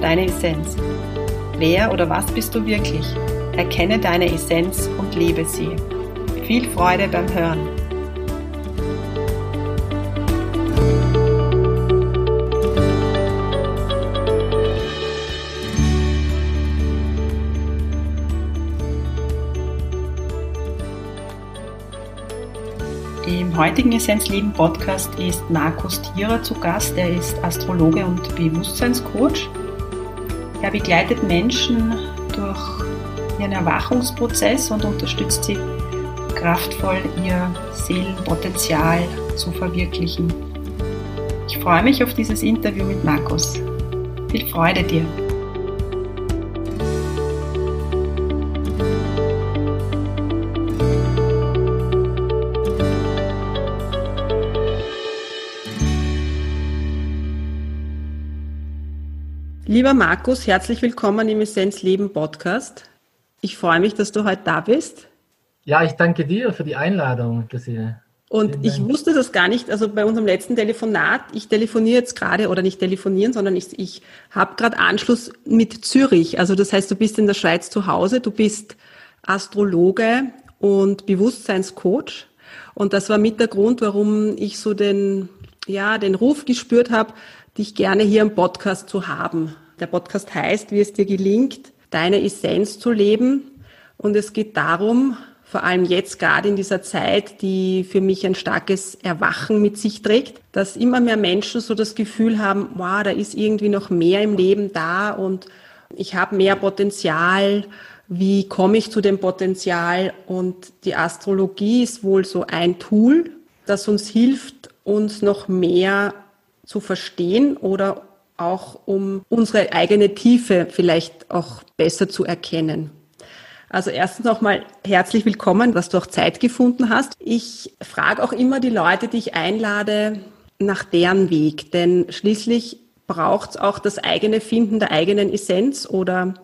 deine Essenz. Wer oder was bist du wirklich? Erkenne deine Essenz und lebe sie. Viel Freude beim Hören. Im heutigen Essenzleben Podcast ist Markus Thierer zu Gast. Er ist Astrologe und Bewusstseinscoach. Er begleitet Menschen durch ihren Erwachungsprozess und unterstützt sie kraftvoll, ihr Seelenpotenzial zu verwirklichen. Ich freue mich auf dieses Interview mit Markus. Viel Freude dir! Lieber Markus, herzlich willkommen im Essenz Leben Podcast. Ich freue mich, dass du heute da bist. Ja, ich danke dir für die Einladung, Christine. Und ich wusste das gar nicht, also bei unserem letzten Telefonat, ich telefoniere jetzt gerade, oder nicht telefonieren, sondern ich, ich habe gerade Anschluss mit Zürich. Also das heißt, du bist in der Schweiz zu Hause, du bist Astrologe und Bewusstseinscoach. Und das war mit der Grund, warum ich so den, ja, den Ruf gespürt habe, dich gerne hier im Podcast zu haben. Der Podcast heißt, wie es dir gelingt, deine Essenz zu leben. Und es geht darum, vor allem jetzt gerade in dieser Zeit, die für mich ein starkes Erwachen mit sich trägt, dass immer mehr Menschen so das Gefühl haben, wow, da ist irgendwie noch mehr im Leben da und ich habe mehr Potenzial. Wie komme ich zu dem Potenzial? Und die Astrologie ist wohl so ein Tool, das uns hilft, uns noch mehr zu verstehen oder auch um unsere eigene Tiefe vielleicht auch besser zu erkennen. Also erstens nochmal herzlich willkommen, dass du auch Zeit gefunden hast. Ich frage auch immer die Leute, die ich einlade, nach deren Weg, denn schließlich braucht es auch das eigene Finden der eigenen Essenz oder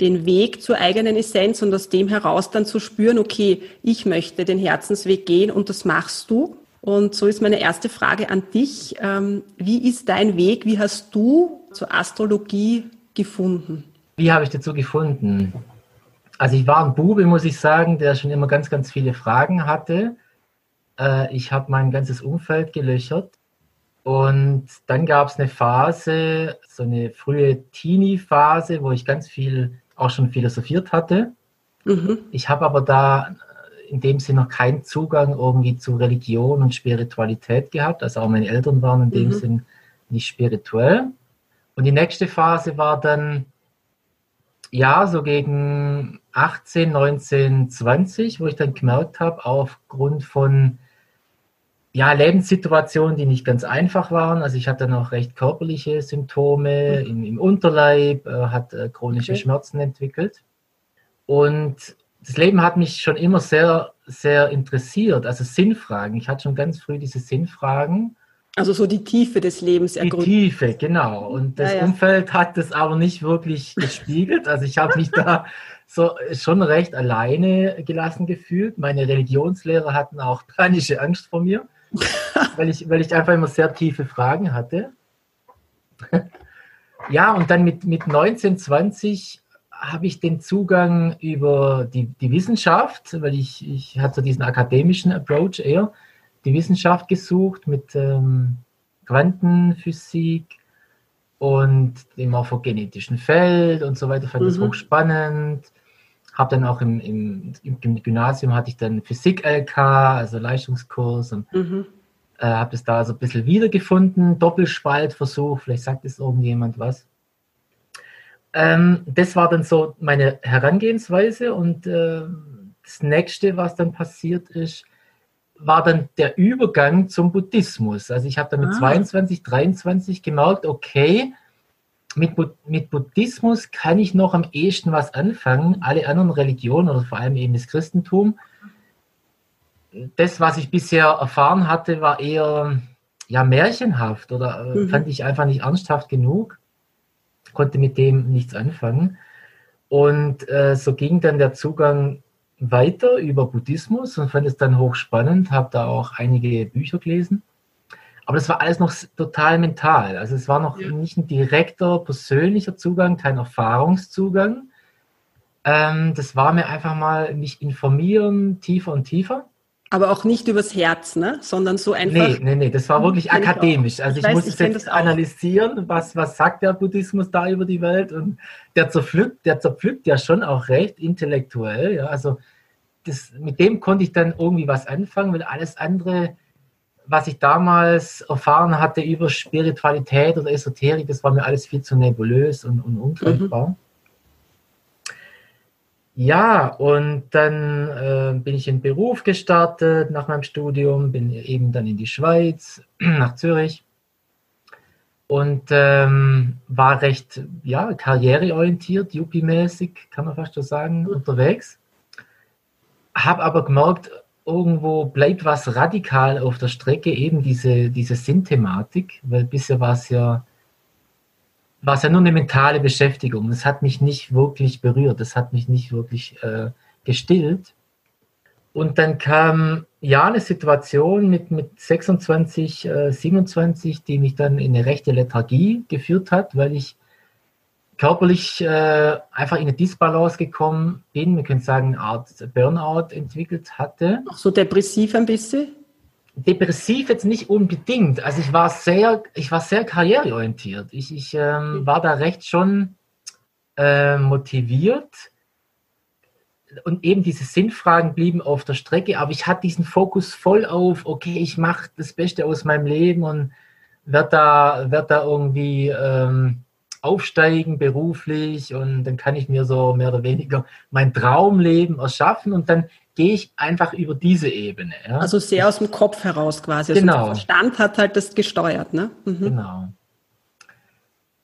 den Weg zur eigenen Essenz und aus dem heraus dann zu spüren, okay, ich möchte den Herzensweg gehen und das machst du. Und so ist meine erste Frage an dich. Ähm, wie ist dein Weg? Wie hast du zur Astrologie gefunden? Wie habe ich dazu gefunden? Also ich war ein Bube, muss ich sagen, der schon immer ganz, ganz viele Fragen hatte. Äh, ich habe mein ganzes Umfeld gelöchert. Und dann gab es eine Phase, so eine frühe Teenie-Phase, wo ich ganz viel auch schon philosophiert hatte. Mhm. Ich habe aber da in dem Sinne noch keinen Zugang irgendwie zu Religion und Spiritualität gehabt. Also auch meine Eltern waren in dem mhm. Sinn nicht spirituell. Und die nächste Phase war dann, ja, so gegen 18, 19, 20, wo ich dann gemerkt habe, aufgrund von ja, Lebenssituationen, die nicht ganz einfach waren. Also ich hatte dann auch recht körperliche Symptome mhm. im, im, Unterleib, äh, hat äh, chronische okay. Schmerzen entwickelt. Und das Leben hat mich schon immer sehr, sehr interessiert. Also Sinnfragen. Ich hatte schon ganz früh diese Sinnfragen. Also so die Tiefe des Lebens ergründen. Die Tiefe, genau. Und das ja, ja. Umfeld hat das aber nicht wirklich gespiegelt. Also ich habe mich da so schon recht alleine gelassen gefühlt. Meine Religionslehrer hatten auch panische Angst vor mir, weil ich, weil ich einfach immer sehr tiefe Fragen hatte. ja, und dann mit, mit 19, 20 habe ich den Zugang über die, die Wissenschaft, weil ich, ich hatte diesen akademischen Approach eher, die Wissenschaft gesucht mit ähm, Quantenphysik und dem morphogenetischen Feld und so weiter, fand mhm. das hochspannend. Habe dann auch im, im, im, Gymnasium hatte ich dann Physik-LK, also Leistungskurs und mhm. äh, habe das da so ein bisschen wiedergefunden, Doppelspaltversuch, vielleicht sagt es irgendjemand was. Ähm, das war dann so meine Herangehensweise und äh, das nächste, was dann passiert ist, war dann der Übergang zum Buddhismus. Also ich habe dann mit ah. 22, 23 gemerkt, okay, mit, mit Buddhismus kann ich noch am ehesten was anfangen. Alle anderen Religionen oder vor allem eben das Christentum. Das, was ich bisher erfahren hatte, war eher ja, märchenhaft oder äh, mhm. fand ich einfach nicht ernsthaft genug. Konnte mit dem nichts anfangen. Und äh, so ging dann der Zugang weiter über Buddhismus und fand es dann hochspannend, habe da auch einige Bücher gelesen. Aber das war alles noch total mental. Also es war noch ja. nicht ein direkter persönlicher Zugang, kein Erfahrungszugang. Ähm, das war mir einfach mal mich informieren, tiefer und tiefer. Aber auch nicht übers Herz, ne? sondern so einfach. Nee, nee, nee, das war wirklich akademisch. Also ich, ich weiß, muss es jetzt analysieren, was, was sagt der Buddhismus da über die Welt. Und der zerpflückt, der zerpflückt ja schon auch recht intellektuell. Ja? Also das, mit dem konnte ich dann irgendwie was anfangen, weil alles andere was ich damals erfahren hatte über Spiritualität oder Esoterik, das war mir alles viel zu nebulös und, und ungreifbar. Mhm. Ja, und dann äh, bin ich in Beruf gestartet nach meinem Studium, bin eben dann in die Schweiz, nach Zürich und ähm, war recht ja, karriereorientiert, Yuppie-mäßig, kann man fast so sagen, unterwegs. Habe aber gemerkt, irgendwo bleibt was radikal auf der Strecke, eben diese, diese Sinnthematik, weil bisher war es ja, war es ja nur eine mentale Beschäftigung. Es hat mich nicht wirklich berührt, es hat mich nicht wirklich äh, gestillt. Und dann kam ja eine Situation mit, mit 26, äh, 27, die mich dann in eine rechte Lethargie geführt hat, weil ich körperlich äh, einfach in eine Disbalance gekommen bin, wir können sagen, eine Art Burnout entwickelt hatte. Auch so depressiv ein bisschen? Depressiv jetzt nicht unbedingt. Also ich war sehr, ich war sehr karriereorientiert. Ich, ich ähm, war da recht schon äh, motiviert. Und eben diese Sinnfragen blieben auf der Strecke, aber ich hatte diesen Fokus voll auf, okay, ich mache das Beste aus meinem Leben und werde da, werd da irgendwie ähm, aufsteigen beruflich und dann kann ich mir so mehr oder weniger mein Traumleben erschaffen und dann gehe ich einfach über diese Ebene. Ja. Also sehr aus dem Kopf heraus quasi. Also genau. Der Verstand hat halt das gesteuert, ne? Mhm. Genau.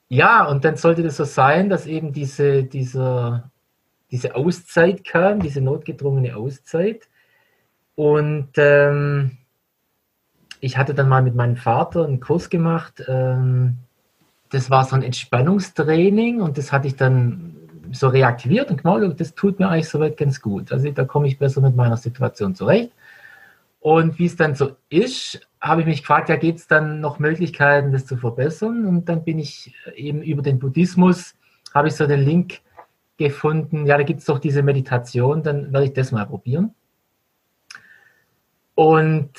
Ja, und dann sollte das so sein, dass eben diese, diese, diese Auszeit kam, diese notgedrungene Auszeit. Und ähm, ich hatte dann mal mit meinem Vater einen Kurs gemacht, ähm, das war so ein Entspannungstraining und das hatte ich dann so reaktiviert und gemerkt, das tut mir eigentlich soweit ganz gut. Also da komme ich besser mit meiner Situation zurecht. Und wie es dann so ist, habe ich mich gefragt, ja, gibt es dann noch Möglichkeiten, das zu verbessern? Und dann bin ich eben über den Buddhismus, habe ich so den Link gefunden, ja, da gibt es doch diese Meditation, dann werde ich das mal probieren. Und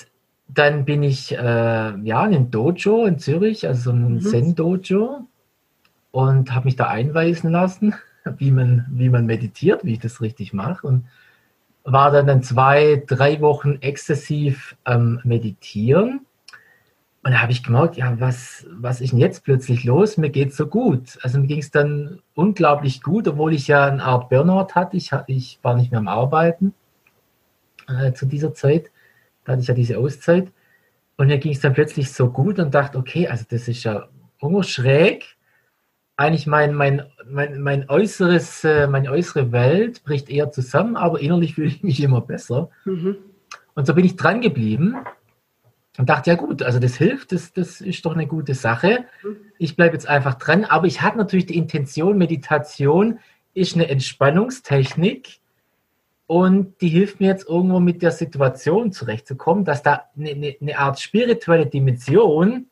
dann bin ich äh, ja in einem Dojo in Zürich, also so ein mhm. Zen-Dojo, und habe mich da einweisen lassen, wie man, wie man meditiert, wie ich das richtig mache. Und war dann, dann zwei, drei Wochen exzessiv ähm, meditieren. Und da habe ich gemerkt, ja, was, was ist denn jetzt plötzlich los? Mir geht so gut. Also mir ging es dann unglaublich gut, obwohl ich ja eine Art Burnout hatte. Ich, ich war nicht mehr am Arbeiten äh, zu dieser Zeit. Da hatte ich ja diese Auszeit. Und mir ging es dann plötzlich so gut und dachte, okay, also das ist ja schräg. Eigentlich mein, mein, mein, mein äußeres, äh, meine äußere Welt bricht eher zusammen, aber innerlich fühle ich mich immer besser. Mhm. Und so bin ich dran geblieben und dachte, ja gut, also das hilft, das, das ist doch eine gute Sache. Mhm. Ich bleibe jetzt einfach dran, aber ich hatte natürlich die Intention, Meditation ist eine Entspannungstechnik, und die hilft mir jetzt irgendwo mit der Situation zurechtzukommen, dass da eine, eine, eine Art spirituelle Dimension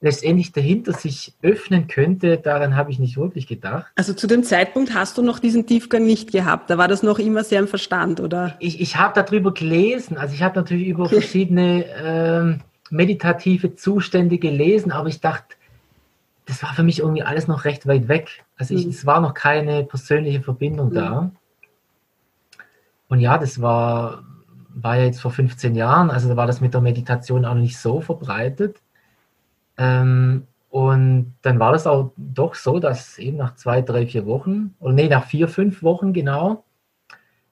letztendlich dahinter sich öffnen könnte, daran habe ich nicht wirklich gedacht. Also zu dem Zeitpunkt hast du noch diesen Tiefgang nicht gehabt, da war das noch immer sehr im Verstand, oder? Ich, ich habe darüber gelesen, also ich habe natürlich über okay. verschiedene ähm, meditative Zustände gelesen, aber ich dachte, das war für mich irgendwie alles noch recht weit weg. Also ich, mhm. es war noch keine persönliche Verbindung mhm. da. Und ja, das war, war ja jetzt vor 15 Jahren, also da war das mit der Meditation auch nicht so verbreitet. Ähm, und dann war das auch doch so, dass eben nach zwei, drei, vier Wochen, oder nee, nach vier, fünf Wochen genau,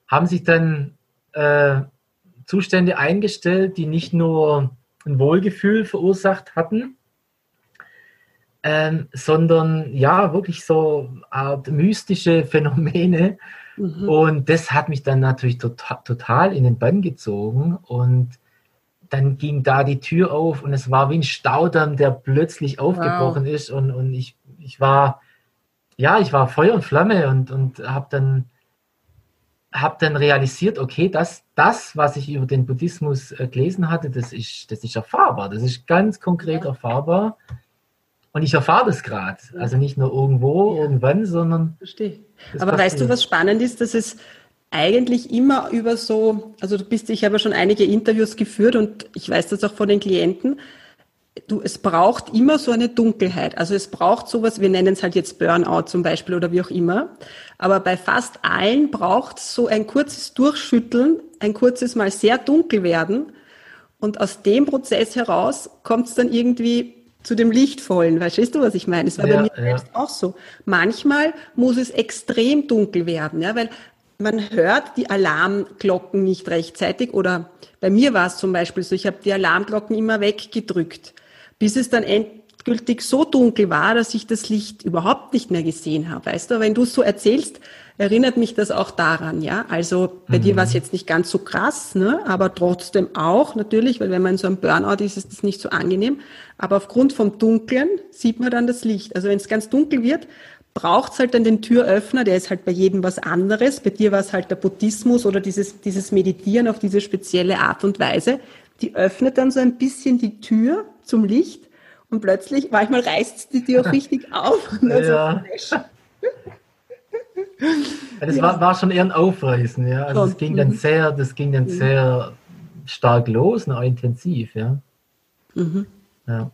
haben sich dann äh, Zustände eingestellt, die nicht nur ein Wohlgefühl verursacht hatten, ähm, sondern ja, wirklich so Art mystische Phänomene. Mhm. Und das hat mich dann natürlich total, total in den Bann gezogen. Und dann ging da die Tür auf und es war wie ein Staudamm, der plötzlich aufgebrochen wow. ist. Und, und ich, ich war, ja, ich war Feuer und Flamme und, und habe dann, hab dann realisiert, okay, das, das, was ich über den Buddhismus äh, gelesen hatte, das ist, das ist erfahrbar. Das ist ganz konkret ja. erfahrbar. Und ich erfahre das gerade. Also nicht nur irgendwo, ja. irgendwann, sondern. Verstehe. Aber weißt du, was spannend ist, dass es eigentlich immer über so, also du bist, ich habe ja schon einige Interviews geführt und ich weiß das auch von den Klienten, du, es braucht immer so eine Dunkelheit. Also es braucht sowas, wir nennen es halt jetzt Burnout zum Beispiel oder wie auch immer. Aber bei fast allen braucht es so ein kurzes Durchschütteln, ein kurzes Mal sehr dunkel werden. Und aus dem Prozess heraus kommt es dann irgendwie zu dem Lichtvollen. Verstehst du, was ich meine? Es war ja, bei mir ja. selbst auch so. Manchmal muss es extrem dunkel werden, ja, weil man hört die Alarmglocken nicht rechtzeitig oder bei mir war es zum Beispiel so, ich habe die Alarmglocken immer weggedrückt, bis es dann endgültig so dunkel war, dass ich das Licht überhaupt nicht mehr gesehen habe. Weißt du, wenn du es so erzählst, erinnert mich das auch daran, ja. Also bei mhm. dir war es jetzt nicht ganz so krass, ne, aber trotzdem auch natürlich, weil wenn man in so einem Burnout ist, ist das nicht so angenehm. Aber aufgrund vom Dunkeln sieht man dann das Licht. Also wenn es ganz dunkel wird, braucht es halt dann den Türöffner, der ist halt bei jedem was anderes. Bei dir war es halt der Buddhismus oder dieses, dieses Meditieren auf diese spezielle Art und Weise. Die öffnet dann so ein bisschen die Tür zum Licht und plötzlich, manchmal reißt die Tür auch richtig auf. Und ja. so das war, war, schon eher ein Aufreißen, ja. Also es ging dann mhm. sehr, das ging dann mhm. sehr stark los, auch intensiv, ja. Mhm. ja.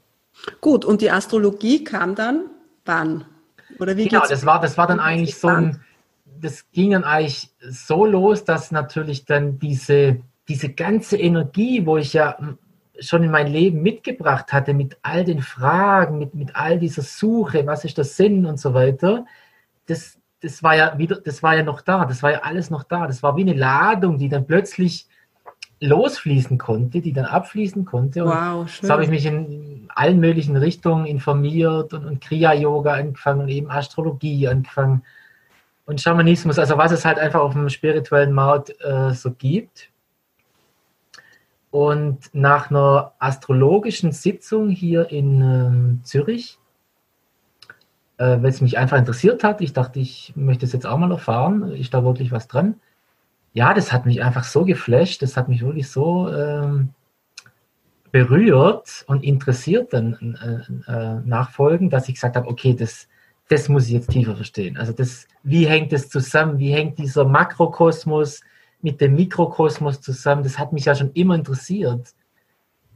Gut, und die Astrologie kam dann wann? Oder wie genau, das war, das war dann eigentlich so ein, das ging dann eigentlich so los, dass natürlich dann diese, diese ganze Energie, wo ich ja schon in mein Leben mitgebracht hatte, mit all den Fragen, mit, mit all dieser Suche, was ist der Sinn und so weiter, das, das war ja wieder, das war ja noch da, das war ja alles noch da. Das war wie eine Ladung, die dann plötzlich losfließen konnte, die dann abfließen konnte. Und wow, schön. So habe ich mich in allen möglichen Richtungen informiert und, und Kriya-Yoga angefangen und eben Astrologie angefangen und Schamanismus, also was es halt einfach auf dem spirituellen Markt äh, so gibt. Und nach einer astrologischen Sitzung hier in ähm, Zürich, äh, weil es mich einfach interessiert hat, ich dachte, ich möchte es jetzt auch mal erfahren, ist da wirklich was dran? Ja, das hat mich einfach so geflasht, das hat mich wirklich so ähm, berührt und interessiert dann äh, äh, nachfolgen, dass ich gesagt habe, okay, das, das muss ich jetzt tiefer verstehen. Also das, wie hängt das zusammen? Wie hängt dieser Makrokosmos mit dem Mikrokosmos zusammen? Das hat mich ja schon immer interessiert.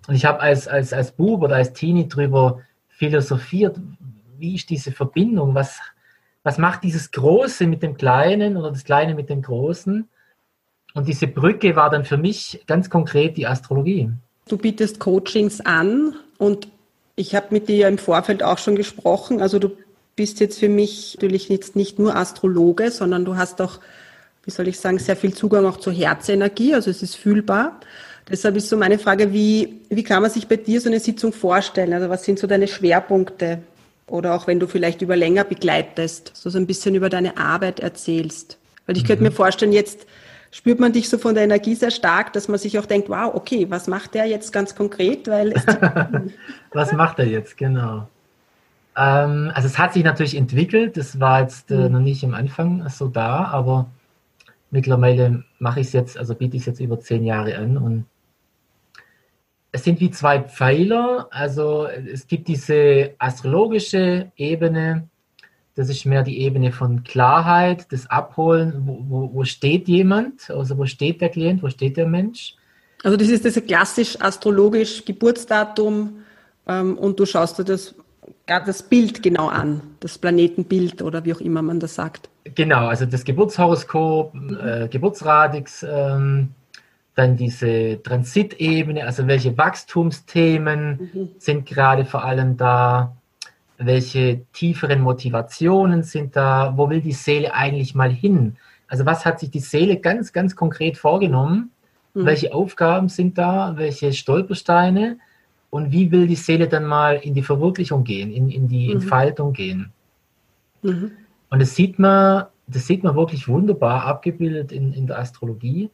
Und ich habe als, als, als Bub oder als Teenie drüber philosophiert, wie ist diese Verbindung? Was, was macht dieses Große mit dem Kleinen oder das Kleine mit dem Großen? Und diese Brücke war dann für mich ganz konkret die Astrologie. Du bietest Coachings an und ich habe mit dir im Vorfeld auch schon gesprochen. Also du bist jetzt für mich natürlich jetzt nicht nur Astrologe, sondern du hast auch, wie soll ich sagen, sehr viel Zugang auch zur Herzenergie. Also es ist fühlbar. Deshalb ist so meine Frage, wie, wie kann man sich bei dir so eine Sitzung vorstellen? Also was sind so deine Schwerpunkte? Oder auch wenn du vielleicht über länger begleitest, so, so ein bisschen über deine Arbeit erzählst. Weil ich mhm. könnte mir vorstellen, jetzt spürt man dich so von der Energie sehr stark, dass man sich auch denkt, wow, okay, was macht der jetzt ganz konkret? Weil was macht er jetzt, genau. Ähm, also es hat sich natürlich entwickelt, das war jetzt äh, mhm. noch nicht am Anfang so da, aber mittlerweile mache ich es jetzt, also biete ich es jetzt über zehn Jahre an und es sind wie zwei Pfeiler, also es gibt diese astrologische Ebene, das ist mehr die Ebene von Klarheit, das Abholen, wo, wo, wo steht jemand, also wo steht der Klient, wo steht der Mensch. Also das ist das klassisch astrologisch Geburtsdatum ähm, und du schaust dir das, das Bild genau an, das Planetenbild oder wie auch immer man das sagt. Genau, also das Geburtshoroskop, äh, Geburtsradix, ähm, dann diese Transitebene, also welche Wachstumsthemen mhm. sind gerade vor allem da, welche tieferen Motivationen sind da, wo will die Seele eigentlich mal hin? Also was hat sich die Seele ganz, ganz konkret vorgenommen? Mhm. Welche Aufgaben sind da? Welche Stolpersteine? und wie will die Seele dann mal in die Verwirklichung gehen, in, in die mhm. Entfaltung gehen. Mhm. Und das sieht man, das sieht man wirklich wunderbar abgebildet in, in der Astrologie.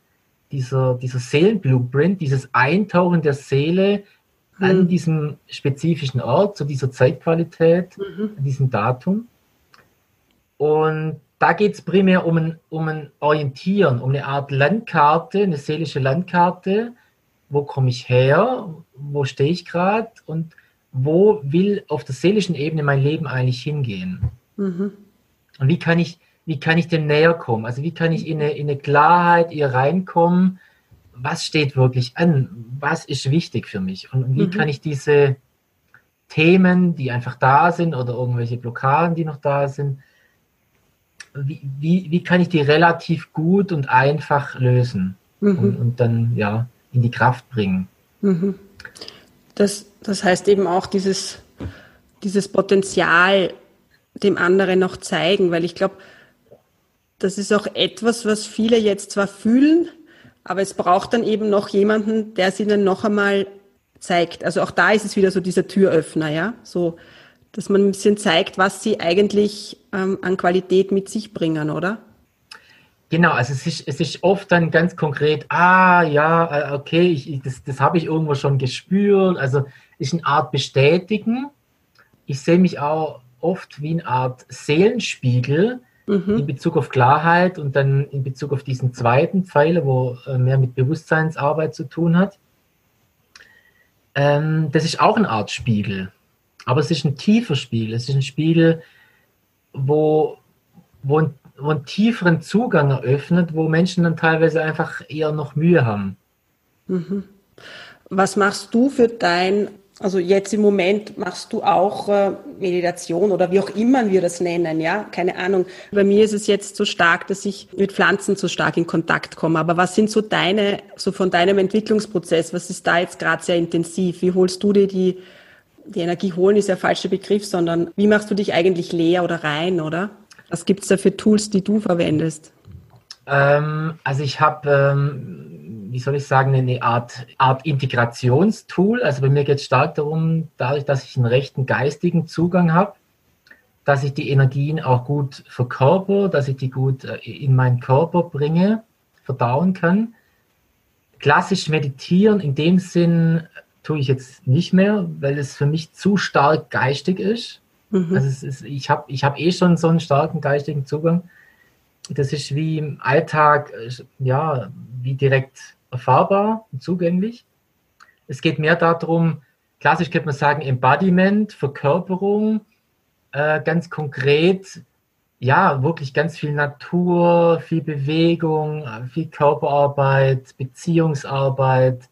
Dieser, dieser Seelenblueprint, dieses Eintauchen der Seele mhm. an diesem spezifischen Ort, zu dieser Zeitqualität, mhm. an diesem Datum. Und da geht es primär um ein, um ein Orientieren, um eine Art Landkarte, eine seelische Landkarte. Wo komme ich her? Wo stehe ich gerade? Und wo will auf der seelischen Ebene mein Leben eigentlich hingehen? Mhm. Und wie kann ich, wie kann ich dem näher kommen? Also wie kann ich in eine, in eine Klarheit ihr reinkommen? Was steht wirklich an? Was ist wichtig für mich? Und wie mhm. kann ich diese Themen, die einfach da sind oder irgendwelche Blockaden, die noch da sind, wie, wie, wie kann ich die relativ gut und einfach lösen mhm. und, und, dann ja in die Kraft bringen? Mhm. Das, das heißt eben auch dieses, dieses Potenzial dem anderen noch zeigen, weil ich glaube, das ist auch etwas, was viele jetzt zwar fühlen, aber es braucht dann eben noch jemanden, der es ihnen noch einmal zeigt. Also auch da ist es wieder so dieser Türöffner, ja, so, dass man ein bisschen zeigt, was sie eigentlich ähm, an Qualität mit sich bringen, oder? Genau, also es ist, es ist oft dann ganz konkret, ah ja, äh, okay, ich, das, das habe ich irgendwo schon gespürt. Also ist eine Art Bestätigen. Ich sehe mich auch oft wie eine Art Seelenspiegel mhm. in Bezug auf Klarheit und dann in Bezug auf diesen zweiten Pfeiler, wo äh, mehr mit Bewusstseinsarbeit zu tun hat. Ähm, das ist auch eine Art Spiegel, aber es ist ein tiefer Spiegel. Es ist ein Spiegel, wo, wo, ein, wo einen tieferen Zugang eröffnet, wo Menschen dann teilweise einfach eher noch Mühe haben. Mhm. Was machst du für dein also jetzt im Moment machst du auch äh, Meditation oder wie auch immer wir das nennen, ja, keine Ahnung. Bei mir ist es jetzt so stark, dass ich mit Pflanzen so stark in Kontakt komme. Aber was sind so deine, so von deinem Entwicklungsprozess, was ist da jetzt gerade sehr intensiv? Wie holst du dir die, die Energie holen ist ja falscher Begriff, sondern wie machst du dich eigentlich leer oder rein, oder? Was gibt's da für Tools, die du verwendest? Ähm, also ich habe ähm wie soll ich sagen, eine Art, Art Integrationstool. Also bei mir geht es stark darum, dadurch, dass ich einen rechten geistigen Zugang habe, dass ich die Energien auch gut verkörper, dass ich die gut äh, in meinen Körper bringe, verdauen kann. Klassisch meditieren in dem Sinn tue ich jetzt nicht mehr, weil es für mich zu stark geistig ist. Mhm. Also ist, ich habe ich hab eh schon so einen starken geistigen Zugang. Das ist wie im Alltag, äh, ja, wie direkt erfahrbar und zugänglich. Es geht mehr darum, klassisch könnte man sagen, Embodiment, Verkörperung, äh, ganz konkret, ja, wirklich ganz viel Natur, viel Bewegung, viel Körperarbeit, Beziehungsarbeit.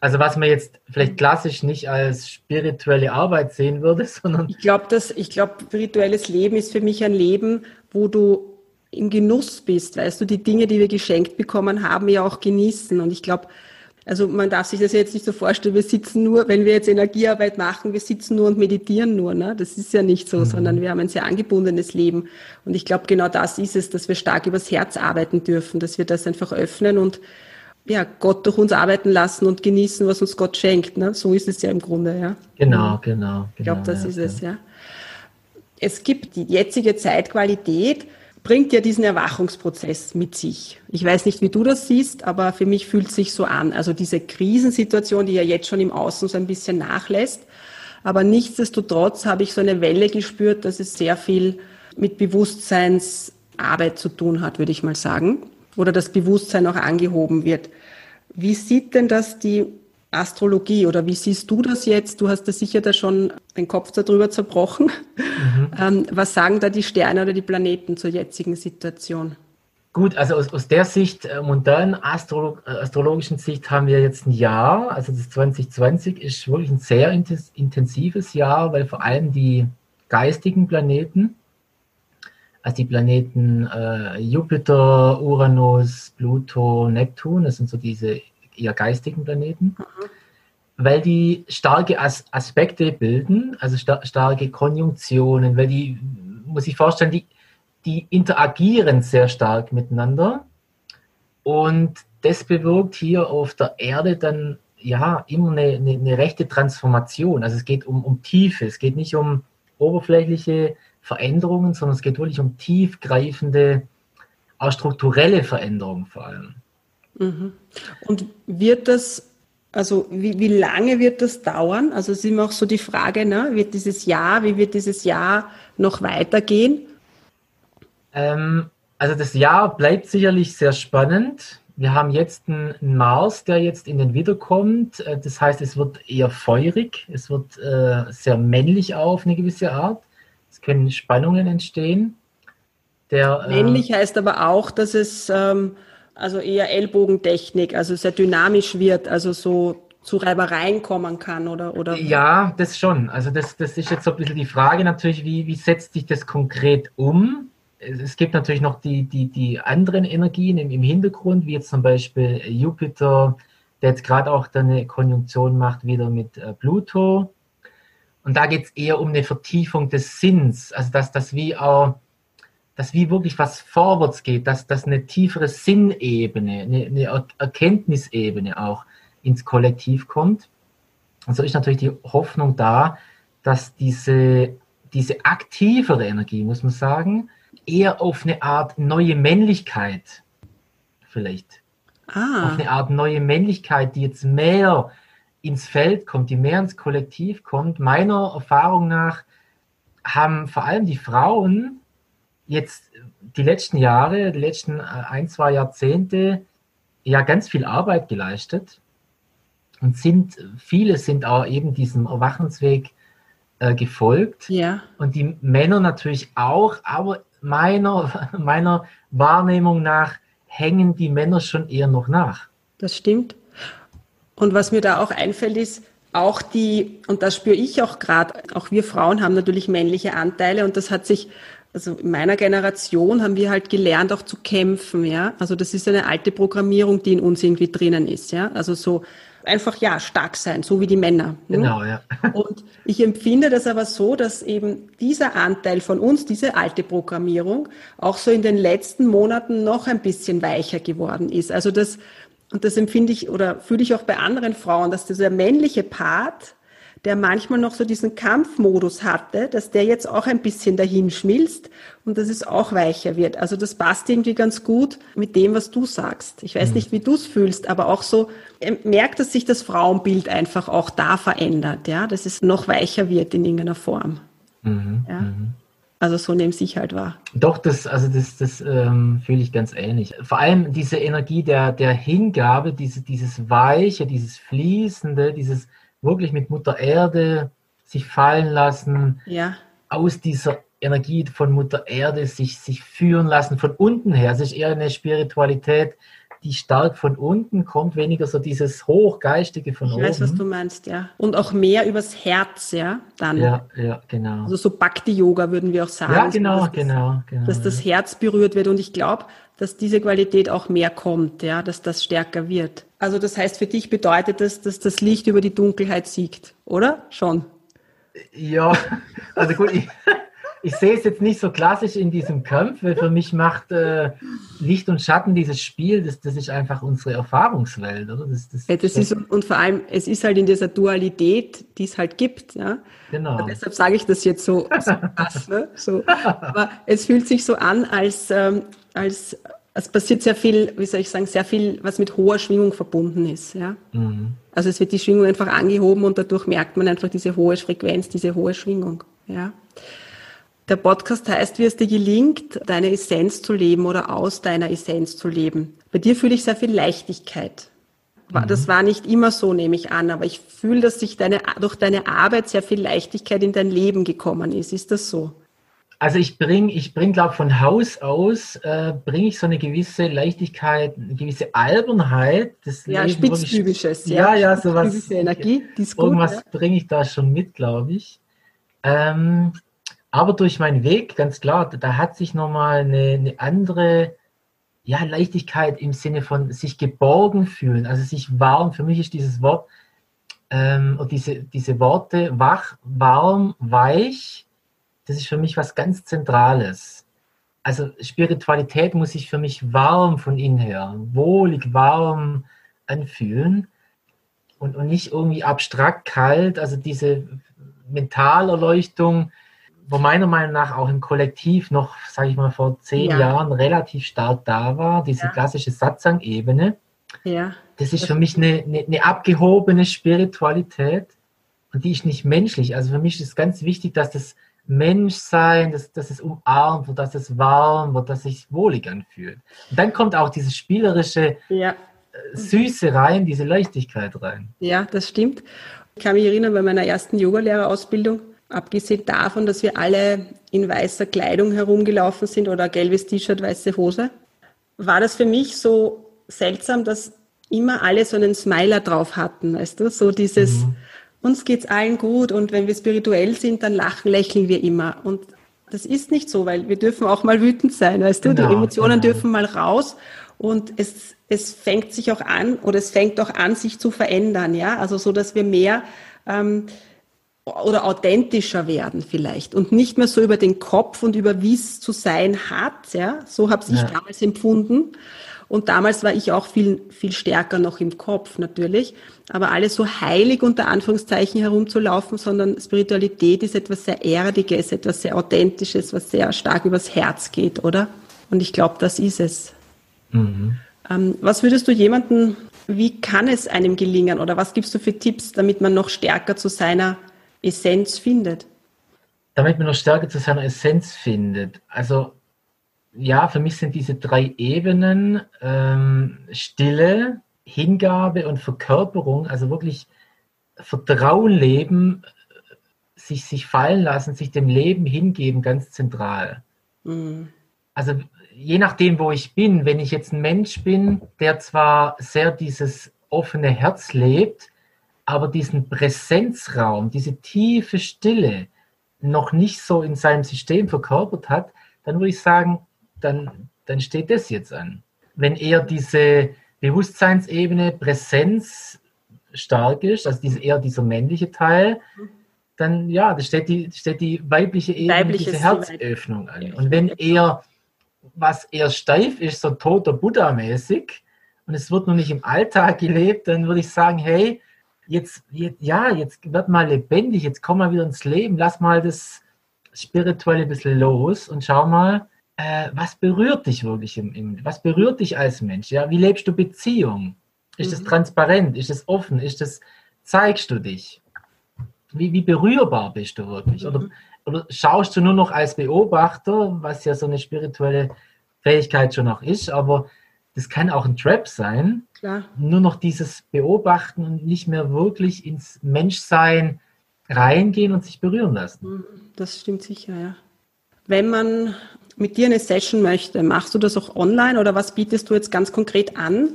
Also was man jetzt vielleicht klassisch nicht als spirituelle Arbeit sehen würde, sondern. Ich glaube, glaube, spirituelles Leben ist für mich ein Leben, wo du im Genuss bist, weißt du, die Dinge, die wir geschenkt bekommen haben, ja auch genießen. Und ich glaube, also man darf sich das jetzt nicht so vorstellen, wir sitzen nur, wenn wir jetzt Energiearbeit machen, wir sitzen nur und meditieren nur. Ne? Das ist ja nicht so, mhm. sondern wir haben ein sehr angebundenes Leben. Und ich glaube, genau das ist es, dass wir stark übers Herz arbeiten dürfen, dass wir das einfach öffnen und ja, Gott durch uns arbeiten lassen und genießen, was uns Gott schenkt. Ne? So ist es ja im Grunde, ja. Genau, genau. genau ich glaube, das ja, ist ja. es, ja. Es gibt die jetzige Zeitqualität, bringt ja diesen Erwachungsprozess mit sich. Ich weiß nicht, wie du das siehst, aber für mich fühlt es sich so an. Also diese Krisensituation, die ja jetzt schon im Außen so ein bisschen nachlässt. Aber nichtsdestotrotz habe ich so eine Welle gespürt, dass es sehr viel mit Bewusstseinsarbeit zu tun hat, würde ich mal sagen. Oder das Bewusstsein auch angehoben wird. Wie sieht denn das die Astrologie oder wie siehst du das jetzt? Du hast da sicher da schon den Kopf darüber zerbrochen. Mhm. Ähm, was sagen da die Sterne oder die Planeten zur jetzigen Situation? Gut, also aus, aus der Sicht, äh, modernen Astrolog, äh, astrologischen Sicht haben wir jetzt ein Jahr, also das 2020 ist wirklich ein sehr intensives Jahr, weil vor allem die geistigen Planeten, also die Planeten äh, Jupiter, Uranus, Pluto, Neptun, das sind so diese eher geistigen Planeten, mhm. weil die starke As Aspekte bilden, also sta starke Konjunktionen, weil die, muss ich vorstellen, die, die interagieren sehr stark miteinander und das bewirkt hier auf der Erde dann ja immer eine, eine, eine, rechte Transformation. Also es geht um, um Tiefe, es geht nicht um oberflächliche Veränderungen, sondern es geht wirklich um tiefgreifende, auch strukturelle Veränderungen vor allem. Mhm. Und wird das, also wie, wie lange wird das dauern? Also es ist immer auch so die Frage, ne? wird dieses Jahr, wie wird dieses Jahr noch weitergehen? Ähm, also das Jahr bleibt sicherlich sehr spannend. Wir haben jetzt einen Mars, der jetzt in den Wiederkommt. Äh, das heißt, es wird eher feurig, es wird äh, sehr männlich auf eine gewisse Art. Es können Spannungen entstehen. Der, äh, männlich heißt aber auch, dass es ähm, also eher Ellbogentechnik, also sehr dynamisch wird, also so zu Reibereien kommen kann oder, oder? Ja, das schon. Also das, das ist jetzt so ein bisschen die Frage natürlich, wie, wie setzt sich das konkret um? es gibt natürlich noch die, die, die anderen Energien im, im Hintergrund, wie jetzt zum Beispiel Jupiter, der jetzt gerade auch eine Konjunktion macht wieder mit äh, Pluto. Und da geht es eher um eine Vertiefung des Sinns, also dass das wie auch, dass wie wirklich was vorwärts geht, dass das eine tiefere Sinnebene, eine, eine Erkenntnisebene auch ins Kollektiv kommt. Und so ist natürlich die Hoffnung da, dass diese, diese aktivere Energie, muss man sagen, eher auf eine Art neue Männlichkeit vielleicht. Ah. Auf eine Art neue Männlichkeit, die jetzt mehr ins Feld kommt, die mehr ins Kollektiv kommt. Meiner Erfahrung nach haben vor allem die Frauen jetzt die letzten Jahre, die letzten äh, ein, zwei Jahrzehnte ja ganz viel Arbeit geleistet und sind, viele sind auch eben diesem Erwachensweg äh, gefolgt. Ja. Und die Männer natürlich auch, aber meiner, meiner Wahrnehmung nach hängen die Männer schon eher noch nach. Das stimmt. Und was mir da auch einfällt, ist auch die, und das spüre ich auch gerade, auch wir Frauen haben natürlich männliche Anteile und das hat sich, also in meiner Generation haben wir halt gelernt, auch zu kämpfen, ja. Also das ist eine alte Programmierung, die in uns irgendwie drinnen ist, ja. Also so einfach ja stark sein, so wie die Männer. Hm? Genau, ja. Und ich empfinde das aber so, dass eben dieser Anteil von uns, diese alte Programmierung, auch so in den letzten Monaten noch ein bisschen weicher geworden ist. Also das, und das empfinde ich oder fühle ich auch bei anderen Frauen, dass dieser männliche Part der manchmal noch so diesen Kampfmodus hatte, dass der jetzt auch ein bisschen dahin schmilzt und dass es auch weicher wird. Also das passt irgendwie ganz gut mit dem, was du sagst. Ich weiß mhm. nicht, wie du es fühlst, aber auch so ähm, merkt, dass sich das Frauenbild einfach auch da verändert, ja, dass es noch weicher wird in irgendeiner Form. Mhm. Ja. Mhm. Also so nehmen sich halt wahr. Doch, das, also das, das ähm, fühle ich ganz ähnlich. Vor allem diese Energie der, der Hingabe, diese, dieses Weiche, dieses Fließende, dieses wirklich mit Mutter Erde sich fallen lassen, ja. aus dieser Energie von Mutter Erde sich, sich führen lassen, von unten her. Es ist eher eine Spiritualität, die stark von unten kommt, weniger so dieses Hochgeistige von ich oben. Ich weiß, was du meinst, ja. Und auch mehr übers Herz, ja, dann. Ja, ja, genau. Also so Bhakti-Yoga würden wir auch sagen. Ja, genau, dass genau, genau. Dass das Herz berührt wird und ich glaube, dass diese Qualität auch mehr kommt, ja, dass das stärker wird. Also das heißt, für dich bedeutet das, dass das Licht über die Dunkelheit siegt, oder? Schon. Ja, also gut, ich, ich sehe es jetzt nicht so klassisch in diesem Kampf, weil für mich macht äh, Licht und Schatten dieses Spiel, das, das ist einfach unsere Erfahrungswelt, oder? Das, das, ja, das ist, und vor allem, es ist halt in dieser Dualität, die es halt gibt. Ja? Genau. Und deshalb sage ich das jetzt so, so krass. Ne? So. Aber es fühlt sich so an, als, ähm, als es passiert sehr viel, wie soll ich sagen, sehr viel, was mit hoher Schwingung verbunden ist. Ja? Mhm. Also es wird die Schwingung einfach angehoben und dadurch merkt man einfach diese hohe Frequenz, diese hohe Schwingung. Ja? Der Podcast heißt, wie es dir gelingt, deine Essenz zu leben oder aus deiner Essenz zu leben. Bei dir fühle ich sehr viel Leichtigkeit. Mhm. Das war nicht immer so, nehme ich an, aber ich fühle, dass sich deine, durch deine Arbeit sehr viel Leichtigkeit in dein Leben gekommen ist. Ist das so? Also ich bringe, ich bring, glaube von Haus aus äh, bringe ich so eine gewisse Leichtigkeit, eine gewisse Albernheit. Das ja, Leben spitzbübisches, ja, ja, ja, sowas. Energie, die ist gut. Irgendwas ja. bringe ich da schon mit, glaube ich. Ähm, aber durch meinen Weg, ganz klar, da hat sich nochmal eine, eine andere ja, Leichtigkeit im Sinne von sich geborgen fühlen, also sich warm. Für mich ist dieses Wort, ähm, diese, diese Worte wach, warm, weich, das ist für mich was ganz Zentrales. Also Spiritualität muss sich für mich warm von innen her, wohlig warm anfühlen. und, und nicht irgendwie abstrakt kalt. Also diese Mentalerleuchtung, wo meiner Meinung nach auch im Kollektiv noch, sage ich mal, vor zehn ja. Jahren relativ stark da war, diese ja. klassische Satsang-Ebene. Ja. Das ist für mich eine, eine, eine, abgehobene Spiritualität und die ist nicht menschlich. Also für mich ist ganz wichtig, dass das Menschsein, dass, dass es umarmt wird, dass es warm wird, dass es sich wohlig anfühlt. Und dann kommt auch diese spielerische ja. Äh, Süße rein, diese Leichtigkeit rein. Ja, das stimmt. Ich kann mich erinnern, bei meiner ersten Yogalehrerausbildung, abgesehen davon, dass wir alle in weißer Kleidung herumgelaufen sind oder gelbes T-Shirt, weiße Hose, war das für mich so seltsam, dass immer alle so einen Smiler drauf hatten, weißt du, so dieses, mhm. Uns geht's allen gut und wenn wir spirituell sind, dann lachen, lächeln wir immer. Und das ist nicht so, weil wir dürfen auch mal wütend sein, weißt du, genau, die Emotionen genau. dürfen mal raus und es, es fängt sich auch an oder es fängt auch an, sich zu verändern, ja, also so, dass wir mehr ähm, oder authentischer werden vielleicht und nicht mehr so über den Kopf und über wie es zu sein hat, ja, so habe ich ja. damals empfunden, und damals war ich auch viel, viel stärker noch im Kopf natürlich. Aber alles so heilig unter Anführungszeichen herumzulaufen, sondern Spiritualität ist etwas sehr Erdiges, etwas sehr Authentisches, was sehr stark übers Herz geht, oder? Und ich glaube, das ist es. Mhm. Ähm, was würdest du jemanden, wie kann es einem gelingen oder was gibst du für Tipps, damit man noch stärker zu seiner Essenz findet? Damit man noch stärker zu seiner Essenz findet. Also ja, für mich sind diese drei Ebenen ähm, Stille, Hingabe und Verkörperung, also wirklich Vertrauen leben, sich, sich fallen lassen, sich dem Leben hingeben, ganz zentral. Mhm. Also je nachdem, wo ich bin, wenn ich jetzt ein Mensch bin, der zwar sehr dieses offene Herz lebt, aber diesen Präsenzraum, diese tiefe Stille noch nicht so in seinem System verkörpert hat, dann würde ich sagen, dann, dann steht das jetzt an. Wenn eher diese Bewusstseinsebene, Präsenz stark ist, also diese, eher dieser männliche Teil, dann ja, da steht die, steht die weibliche Ebene, Weibliches diese Herzöffnung an. Und wenn eher was eher steif ist, so toter Buddha-mäßig, und es wird nur nicht im Alltag gelebt, dann würde ich sagen, hey, jetzt, jetzt, ja, jetzt wird mal lebendig, jetzt komm mal wieder ins Leben, lass mal das Spirituelle ein bisschen los und schau mal, äh, was berührt dich wirklich im, im, was berührt dich als Mensch? Ja, wie lebst du Beziehung? Ist es mhm. transparent? Ist es offen? Ist es, zeigst du dich? Wie, wie berührbar bist du wirklich? Mhm. Oder, oder schaust du nur noch als Beobachter, was ja so eine spirituelle Fähigkeit schon noch ist, aber das kann auch ein Trap sein. Klar. Nur noch dieses Beobachten und nicht mehr wirklich ins Menschsein reingehen und sich berühren lassen. Mhm. Das stimmt sicher, ja. Wenn man mit dir eine Session möchte, machst du das auch online oder was bietest du jetzt ganz konkret an?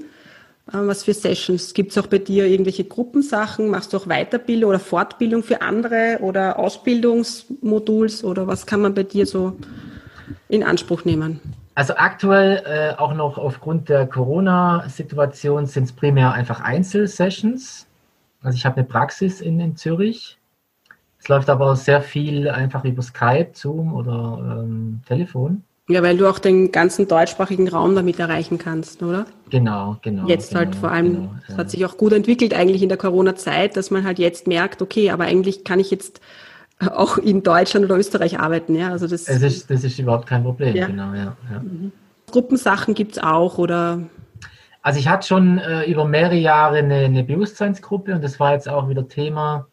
Ähm, was für Sessions? Gibt es auch bei dir irgendwelche Gruppensachen? Machst du auch Weiterbildung oder Fortbildung für andere oder Ausbildungsmoduls oder was kann man bei dir so in Anspruch nehmen? Also aktuell äh, auch noch aufgrund der Corona-Situation sind es primär einfach Einzelsessions. Also ich habe eine Praxis in, in Zürich es läuft aber sehr viel einfach über Skype, Zoom oder ähm, Telefon. Ja, weil du auch den ganzen deutschsprachigen Raum damit erreichen kannst, oder? Genau, genau. Jetzt genau, halt vor allem, genau, es hat sich auch gut entwickelt eigentlich in der Corona-Zeit, dass man halt jetzt merkt, okay, aber eigentlich kann ich jetzt auch in Deutschland oder Österreich arbeiten, ja. Also das, es ist, das ist überhaupt kein Problem, ja. genau, ja. ja. Mhm. Gruppensachen gibt es auch, oder? Also ich hatte schon äh, über mehrere Jahre eine, eine Bewusstseinsgruppe und das war jetzt auch wieder Thema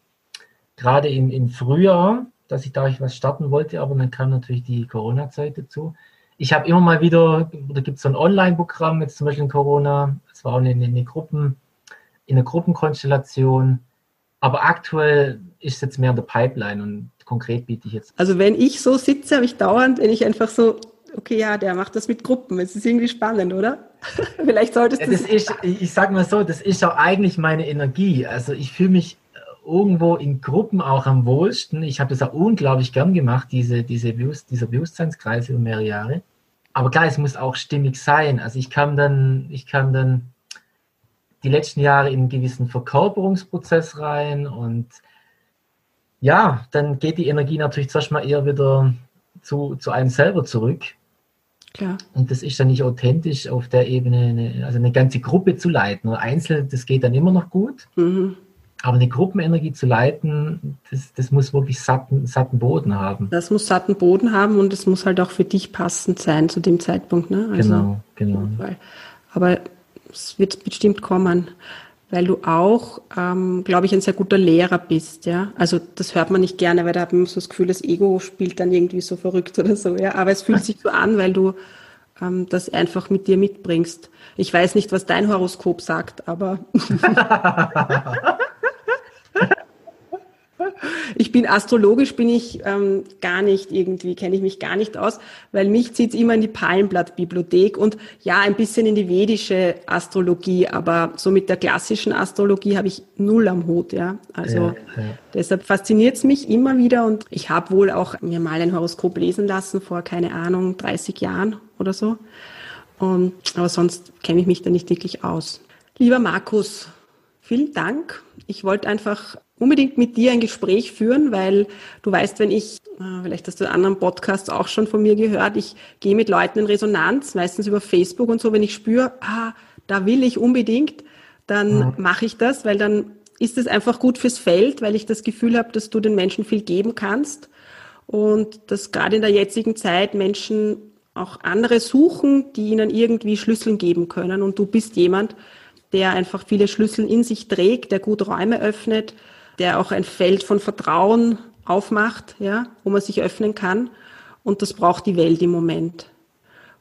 gerade im, im Frühjahr, dass ich da ich was starten wollte, aber dann kam natürlich die Corona-Zeit dazu. Ich habe immer mal wieder, da gibt es so ein Online-Programm, jetzt zum Beispiel in Corona, es war auch eine, eine, Gruppen, in einer Gruppenkonstellation, aber aktuell ist jetzt mehr in der Pipeline und konkret biete ich jetzt. Also wenn ich so sitze, habe ich dauernd, wenn ich einfach so, okay, ja, der macht das mit Gruppen, es ist irgendwie spannend, oder? Vielleicht solltest du. Ja, das ist, ich sage mal so, das ist auch eigentlich meine Energie. Also ich fühle mich irgendwo in Gruppen auch am wohlsten. Ich habe das auch unglaublich gern gemacht, diese, diese Bewusst dieser Bewusstseinskreis über mehrere Jahre. Aber klar, es muss auch stimmig sein. Also ich kam dann, ich kam dann die letzten Jahre in einen gewissen Verkörperungsprozess rein und ja, dann geht die Energie natürlich zuerst mal eher wieder zu, zu einem selber zurück. Klar. Und das ist dann nicht authentisch auf der Ebene, eine, also eine ganze Gruppe zu leiten. Oder einzeln, das geht dann immer noch gut. Mhm. Aber eine Gruppenenergie zu leiten, das, das muss wirklich satten, satten Boden haben. Das muss satten Boden haben und es muss halt auch für dich passend sein zu dem Zeitpunkt. Ne? Also, genau, genau. Aber es wird bestimmt kommen, weil du auch, ähm, glaube ich, ein sehr guter Lehrer bist. Ja, also das hört man nicht gerne, weil da hat man so das Gefühl, das Ego spielt dann irgendwie so verrückt oder so. Ja, aber es fühlt sich so an, weil du ähm, das einfach mit dir mitbringst. Ich weiß nicht, was dein Horoskop sagt, aber Ich bin astrologisch bin ich ähm, gar nicht irgendwie, kenne ich mich gar nicht aus, weil mich zieht es immer in die Palmblattbibliothek und ja, ein bisschen in die vedische Astrologie, aber so mit der klassischen Astrologie habe ich null am Hut, ja. Also ja, ja. deshalb fasziniert es mich immer wieder und ich habe wohl auch mir mal ein Horoskop lesen lassen vor, keine Ahnung, 30 Jahren oder so. Und, aber sonst kenne ich mich da nicht wirklich aus. Lieber Markus, vielen Dank. Ich wollte einfach unbedingt mit dir ein Gespräch führen, weil du weißt, wenn ich, äh, vielleicht hast du anderen Podcasts auch schon von mir gehört, ich gehe mit Leuten in Resonanz, meistens über Facebook und so, wenn ich spüre, ah, da will ich unbedingt, dann ja. mache ich das, weil dann ist es einfach gut fürs Feld, weil ich das Gefühl habe, dass du den Menschen viel geben kannst und dass gerade in der jetzigen Zeit Menschen auch andere suchen, die ihnen irgendwie Schlüssel geben können. Und du bist jemand, der einfach viele Schlüssel in sich trägt, der gut Räume öffnet, der auch ein Feld von Vertrauen aufmacht, ja, wo man sich öffnen kann. Und das braucht die Welt im Moment.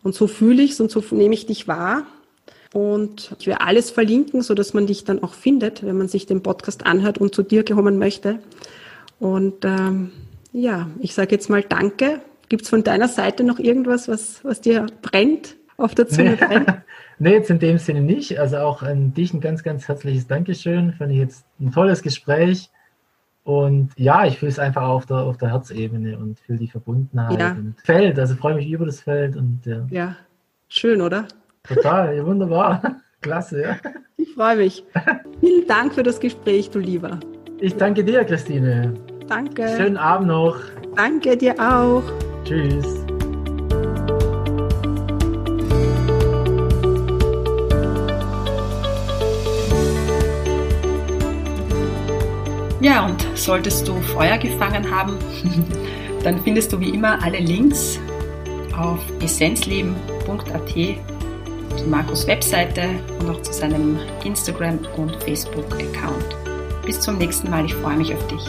Und so fühle ich es und so nehme ich dich wahr. Und ich werde alles verlinken, so dass man dich dann auch findet, wenn man sich den Podcast anhört und zu dir kommen möchte. Und ähm, ja, ich sage jetzt mal Danke. Gibt es von deiner Seite noch irgendwas, was, was dir brennt, auf der Zunge nee. nee, jetzt in dem Sinne nicht. Also auch an dich ein ganz, ganz herzliches Dankeschön. Fand ich jetzt ein tolles Gespräch. Und ja, ich fühle es einfach auf der, auf der Herzebene und fühle die Verbundenheit ja. und Feld. Also freue mich über das Feld. Und, ja. ja, schön, oder? Total, wunderbar. Klasse, ja. Ich freue mich. Vielen Dank für das Gespräch, du Lieber. Ich danke dir, Christine. Danke. Schönen Abend noch. Danke dir auch. Tschüss. Ja, und solltest du Feuer gefangen haben, dann findest du wie immer alle Links auf essenzleben.at zu Markus Webseite und auch zu seinem Instagram- und Facebook-Account. Bis zum nächsten Mal, ich freue mich auf dich.